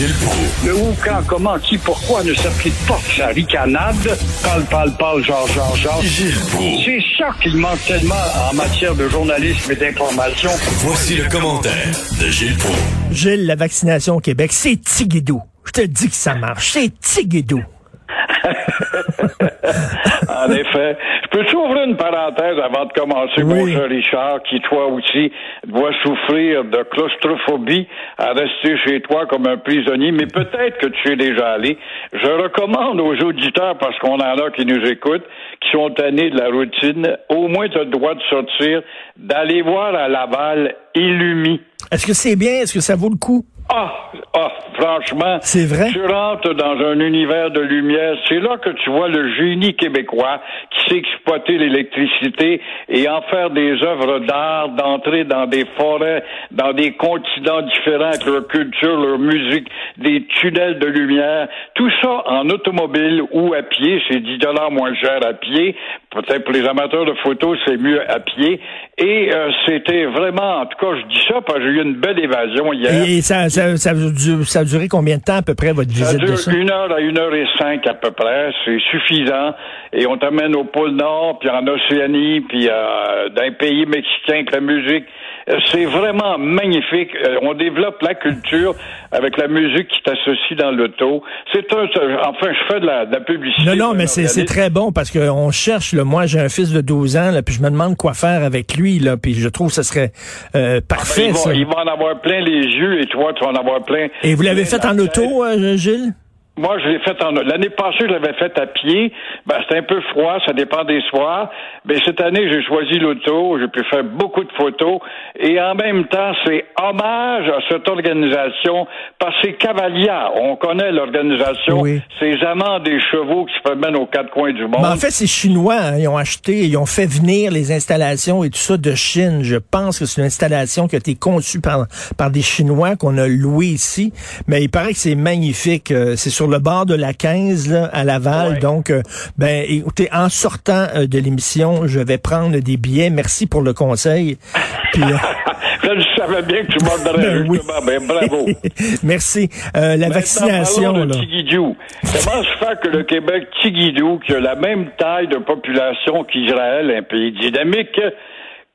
Gilles Proulx. Le où, quand, comment, qui, pourquoi ne s'applique pas sa ricanade? Parle, parle, parle, genre, genre, genre. Gilles Proulx. C'est ça qu'il manque tellement en matière de journalisme et d'information. Voici le commentaire de Gilles Proulx. Gilles, la vaccination au Québec, c'est tiguidou. Je te dis que ça marche. C'est tiguidou. en effet. Je peux t'ouvrir une parenthèse avant de commencer, mon Oui. cher Richard, qui toi aussi dois souffrir de claustrophobie à rester chez toi comme un prisonnier, mais peut-être que tu es déjà allé. Je recommande aux auditeurs, parce qu'on en a qui nous écoutent, qui sont tannés de la routine, au moins tu as le droit de sortir, d'aller voir à Laval Illumi. Est-ce que c'est bien? Est-ce que ça vaut le coup? Ah, ah, franchement. C'est vrai? Tu rentres dans un univers de lumière. C'est là que tu vois le génie québécois qui sait exploiter l'électricité et en faire des œuvres d'art, d'entrer dans des forêts, dans des continents différents avec leur culture, leur musique, des tunnels de lumière. Tout ça en automobile ou à pied. C'est 10 dollars moins cher à pied. Peut-être pour les amateurs de photos, c'est mieux à pied. Et euh, c'était vraiment, en tout cas, je dis ça parce que j'ai eu une belle évasion hier. Et ça, ça, ça, a du- ça a duré combien de temps à peu près votre Ça visite dure de ça? une heure à une heure et cinq à peu près. C'est suffisant. Et on t'amène au pôle Nord, puis en Océanie, puis euh, dans les pays mexicains avec la musique. Euh, C'est vraiment magnifique. Euh, on développe la culture avec la musique qui t'associe dans l'auto. C'est un, enfin, je fais de la, de la publicité. Non, non, mais c'est très bon parce qu'on cherche, là, moi j'ai un fils de 12 ans, là, puis je me demande quoi faire avec lui, là, puis je trouve que ce serait euh, parfait. il, ça. va, il va en avoir plein les yeux et toi, tu vas en avoir plein. Et vous l'avez fait en auto, euh, Gilles? Moi, je l'ai fait en l'année passée, je l'avais fait à pied. Ben, c'était un peu froid, ça dépend des soirs. Mais cette année, j'ai choisi l'auto, j'ai pu faire beaucoup de photos. Et en même temps, c'est hommage à cette organisation parce que c'est Cavalia. On connaît l'organisation. Oui. Ces amants des chevaux qui se promènent aux quatre coins du monde. Mais en fait, c'est chinois. hein. Ils ont acheté, ils ont fait venir les installations et tout ça de Chine. Je pense que c'est une installation qui a été conçue par, par des Chinois qu'on a loué ici. Mais il paraît que c'est magnifique. Euh, C'est sur le bord de la 15, là, à Laval. Ouais. Donc, euh, ben, écoutez, en sortant euh, de l'émission, je vais prendre des billets. Merci pour le conseil. Puis, euh, je savais bien que tu m'ordonnerais Ben oui. Ben, bravo. merci. Euh, la Maintenant, vaccination, là. Tigidou. Comment se fait que le Québec, Tigidou, qui a la même taille de population qu'Israël, un pays dynamique,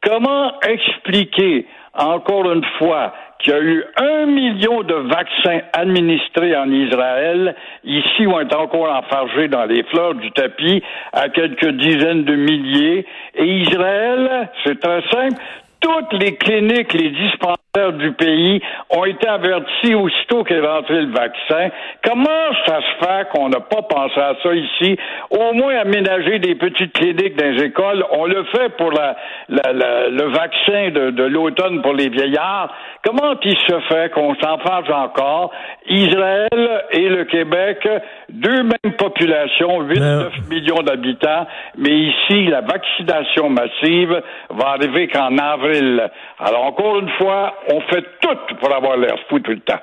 comment expliquer encore une fois qu'il y a eu un million de vaccins administrés en Israël, ici on est encore enfargé dans les fleurs du tapis, à quelques dizaines de milliers, et Israël, c'est très simple, toutes les cliniques, les dispensaires du pays ont été avertis aussitôt qu'est rentré le vaccin. Comment ça se fait qu'on n'a pas pensé à ça ici? Au moins aménager des petites cliniques dans les écoles. On le fait pour la, la- la- le vaccin de, de l'automne pour les vieillards. Comment il se fait qu'on s'en fâche encore? Israël et le Québec, deux mêmes populations, 8-9 millions d'habitants, mais ici, la vaccination massive va arriver qu'en avril. Alors, encore une fois, on fait tout pour avoir l'air fou tout le temps.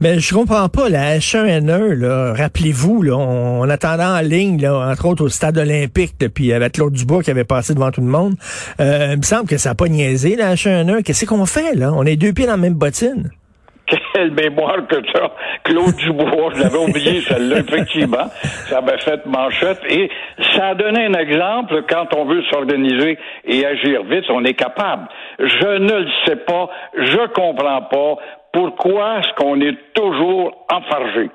Mais je comprends pas, la H1N1, là, rappelez-vous, on, on attendait en ligne, là, entre autres au stade olympique, puis avec Claude Dubois qui avait passé devant tout le monde. Euh, il me semble que ça n'a pas niaisé, la H1N1. Qu'est-ce qu'on fait, là? On est deux pieds dans la même bottine. Quelle mémoire que ça. Claude Dubois, je l'avais oublié celle-là, effectivement. Ça avait fait manchette. Et ça a donné un exemple quand on veut s'organiser et agir vite, on est capable. Je ne le sais pas, je comprends pas pourquoi est-ce qu'on est toujours enfargé?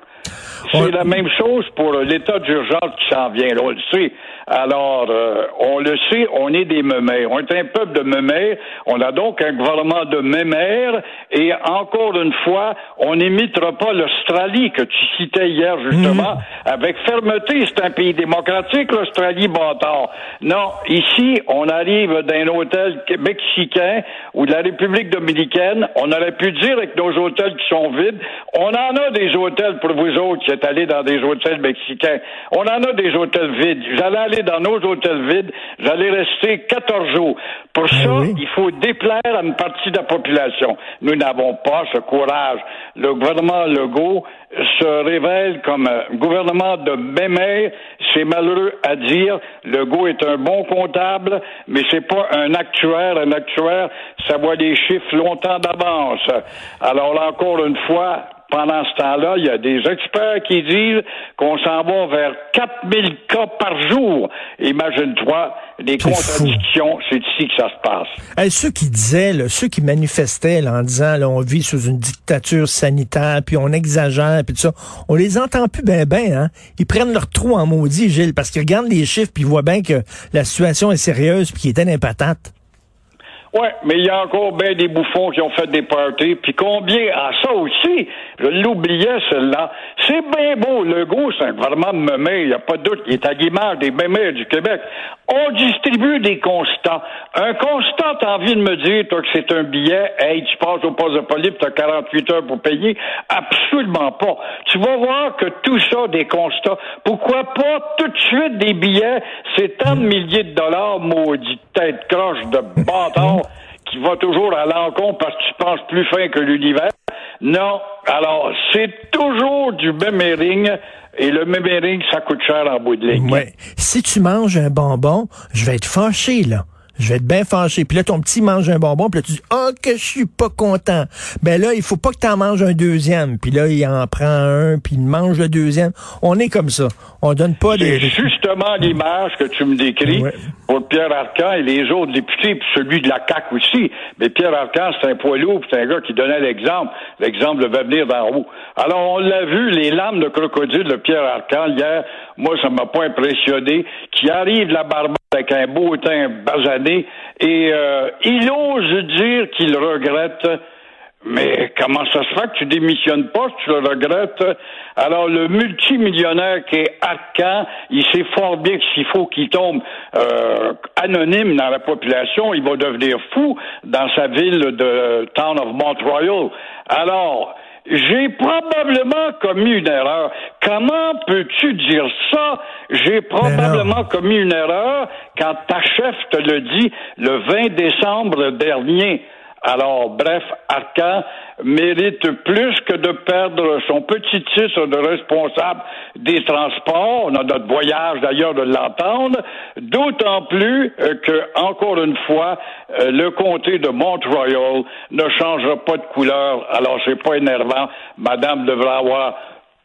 C'est On- la même chose pour l'état d'urgence qui s'en vient, là, on le sait. Alors, euh, on le sait, on est des mémères. On est un peuple de mémères. On a donc un gouvernement de mémères. Et encore une fois, on n'imitera pas l'Australie que tu citais hier, justement, avec fermeté. C'est un pays démocratique, l'Australie, bâtard. Non, ici, on arrive d'un hôtel mexicain ou de la République dominicaine. On aurait pu dire avec nos hôtels qui sont vides, on en a des hôtels pour vous autres qui êtes allés dans des hôtels mexicains. On en a des hôtels vides. J'allais aller dans nos hôtels vides. J'allais rester 14 jours. Pour ça, oui. il faut déplaire à une partie de la population. Nous n'avons pas ce courage. Le gouvernement Legault se révèle comme un gouvernement de mémère. C'est malheureux à dire. Legault est un bon comptable, mais c'est pas un actuaire. Un actuaire, ça voit des chiffres longtemps d'avance. Alors là, encore une fois, pendant ce temps-là, il y a des experts qui disent qu'on s'en va vers 4000 cas par jour. Imagine-toi, les contradictions, c'est ici que ça se passe. ceux qui disaient, là, ceux qui manifestaient là, en disant là, on vit sous une dictature sanitaire, puis on exagère, puis tout ça, on les entend plus ben ben. Hein? Ils prennent leur trou en maudit, Gilles, parce qu'ils regardent les chiffres, puis ils voient bien que la situation est sérieuse, puis qu'ils étaient des patates. Oui, mais il y a encore bien des bouffons qui ont fait des parties. Puis combien à ça aussi, je l'oubliais celle-là. C'est bien beau, le goût, c'est vraiment de mémé, il n'y a pas de doute, il est à l'image des mémés du Québec. On distribue des constats. Un constat, t'as envie de me dire, toi, que c'est un billet, hey, tu passes au poste de police, tu as 48 heures pour payer? Absolument pas. Tu vas voir que tout ça, des constats, pourquoi pas tout de suite des billets, c'est tant de milliers de dollars, maudit tête croche de bâtard qui va toujours à l'encontre parce que tu penses plus fin que l'univers. Non. Alors, c'est toujours du même Et le même ça coûte cher en bout de ligne. Si tu manges un bonbon, je vais être fâché, là je vais être bien fâché. Puis là, ton petit mange un bonbon, puis là, tu dis, oh, que je suis pas content. Ben là, il faut pas que tu en manges un deuxième. Puis là, il en prend un, puis il mange le deuxième. On est comme ça. On donne pas des... C'est justement l'image que tu me décris pour Pierre Arcan et les autres députés, puis celui de la CAQ aussi. Mais Pierre Arcan, c'est un poids lourd, c'est un gars qui donnait l'exemple. L'exemple va venir d'en haut. Alors, on l'a vu, les lames de crocodile de Pierre Arcan, hier, moi, ça m'a pas impressionné, qui arrive la barbe avec un beau teint basané, et euh, il ose dire qu'il regrette mais comment ça se fait que tu démissionnes pas, tu le regrettes? Alors, le multimillionnaire qui est Arcan, il sait fort bien que s'il faut qu'il tombe euh, anonyme dans la population, il va devenir fou dans sa ville de Town of Montreal. Alors, j'ai probablement commis une erreur. Comment peux-tu dire ça? J'ai probablement commis une erreur quand ta chef te le dit le 20 décembre dernier. Alors, bref, Arcan mérite plus que de perdre son petit titre de responsable des transports. On a notre voyage d'ailleurs de l'entendre. D'autant plus euh, que, encore une fois, euh, le comté de Mont-Royal ne changera pas de couleur. Alors, c'est pas énervant. Madame devra avoir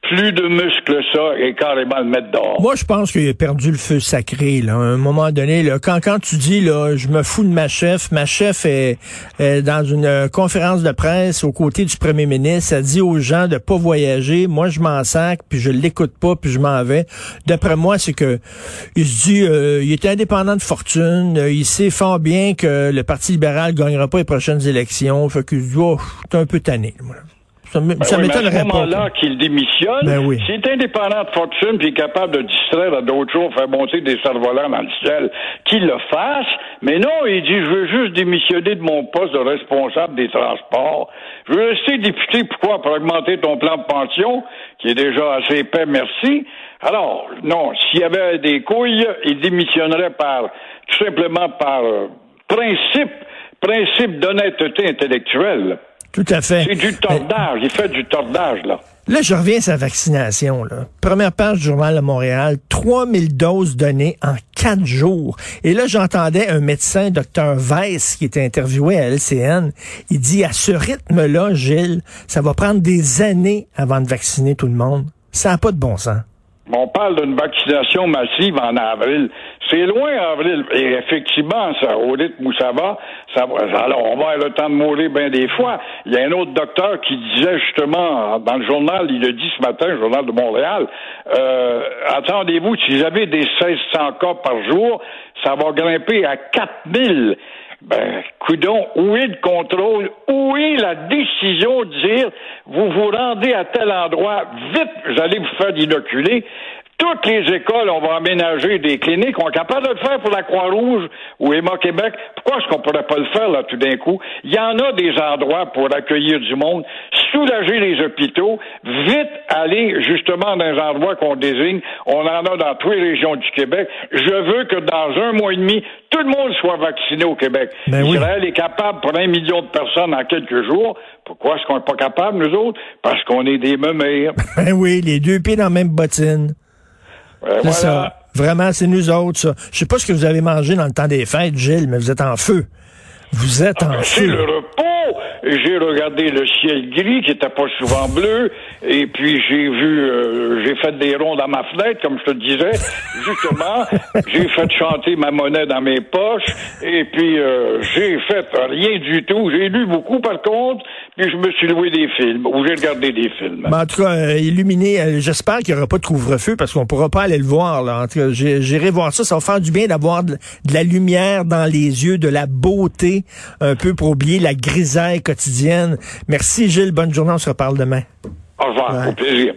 plus de muscles ça et carrément le mettre dehors. Moi, je pense qu'il a perdu le feu sacré. Là. À un moment donné, là, quand, quand tu dis là, je me fous de ma chef, ma chef est, dans une euh, conférence de presse aux côtés du premier ministre, elle dit aux gens de pas voyager. Moi, je m'en sac, puis je l'écoute pas, puis je m'en vais. D'après moi, c'est que il se dit, euh, il est indépendant de fortune, euh, il sait fort bien que le Parti libéral gagnera pas les prochaines élections. Fait qu'il se dit, oh, un peu tanné. Ça, ben m'étonnerait pas. moment-là qu'il démissionne, ben oui. s'il est indépendant de fortune puis capable de distraire à d'autres jours, faire monter des cerfs-volants dans le ciel, qu'il le fasse. Mais non, il dit, je veux juste démissionner de mon poste de responsable des transports. Je veux rester député, pourquoi? Pour augmenter ton plan de pension, qui est déjà assez épais, merci. Alors, non, s'il y avait des couilles, il démissionnerait par, tout simplement par euh, principe, principe d'honnêteté intellectuelle. Tout à fait. C'est du tordage. Il fait du tordage, là. Là, je reviens à sa vaccination. Là. Première page du Journal de Montréal, 3000 doses données en quatre jours. Et là, j'entendais un médecin, docteur Weiss, qui était interviewé à LCN. Il dit, à ce rythme-là, Gilles, ça va prendre des années avant de vacciner tout le monde. Ça n'a pas de bon sens. On parle d'une vaccination massive en avril. C'est loin, avril. Et effectivement, ça, au rythme où ça va, ça va, alors on va avoir le temps de mourir bien des fois. Il y a un autre docteur qui disait justement, dans le journal, il le dit ce matin, le journal de Montréal, euh, attendez-vous, si vous avez des 1600 cas par jour, ça va grimper à 4000. Ben, coudon, où est le contrôle? Où est la décision de dire, vous vous rendez à tel endroit, vite, vous allez vous faire inoculer? Toutes les écoles, on va aménager des cliniques. On est capable de le faire pour la Croix-Rouge ou Emma Québec. Pourquoi est-ce qu'on pourrait pas le faire, là, tout d'un coup? Il y en a des endroits pour accueillir du monde, soulager les hôpitaux, vite aller justement dans les endroits qu'on désigne. On en a dans toutes les régions du Québec. Je veux que dans un mois et demi, tout le monde soit vacciné au Québec. Ben Israël est capable pour un million de personnes en quelques jours. Pourquoi est-ce qu'on n'est pas capable, nous autres? Parce qu'on est des meumères. Ben oui, les deux pieds dans la même bottine. C'est ça. Vraiment, c'est nous autres, ça. Je sais pas ce que vous avez mangé dans le temps des fêtes, Gilles, mais vous êtes en feu. Vous êtes ah, en feu. C'est le repos. j'ai regardé le ciel gris qui était pas souvent bleu, et puis j'ai vu, euh, j'ai fait des ronds dans ma fenêtre, comme je te disais. Justement, j'ai fait chanter ma monnaie dans mes poches, et puis euh, j'ai fait rien du tout. J'ai lu beaucoup par contre, puis je me suis loué des films, ou j'ai regardé des films. Ben, en tout cas, euh, illuminé, euh, j'espère qu'il n'y aura pas de couvre-feu parce qu'on pourra pas aller le voir. Là. En tout cas, j'irai voir ça. Ça va faire du bien d'avoir de, la lumière dans les yeux, de la beauté, un peu pour oublier la grisaille quotidienne. Merci Gilles, bonne journée, on se reparle demain. Au revoir, au plaisir.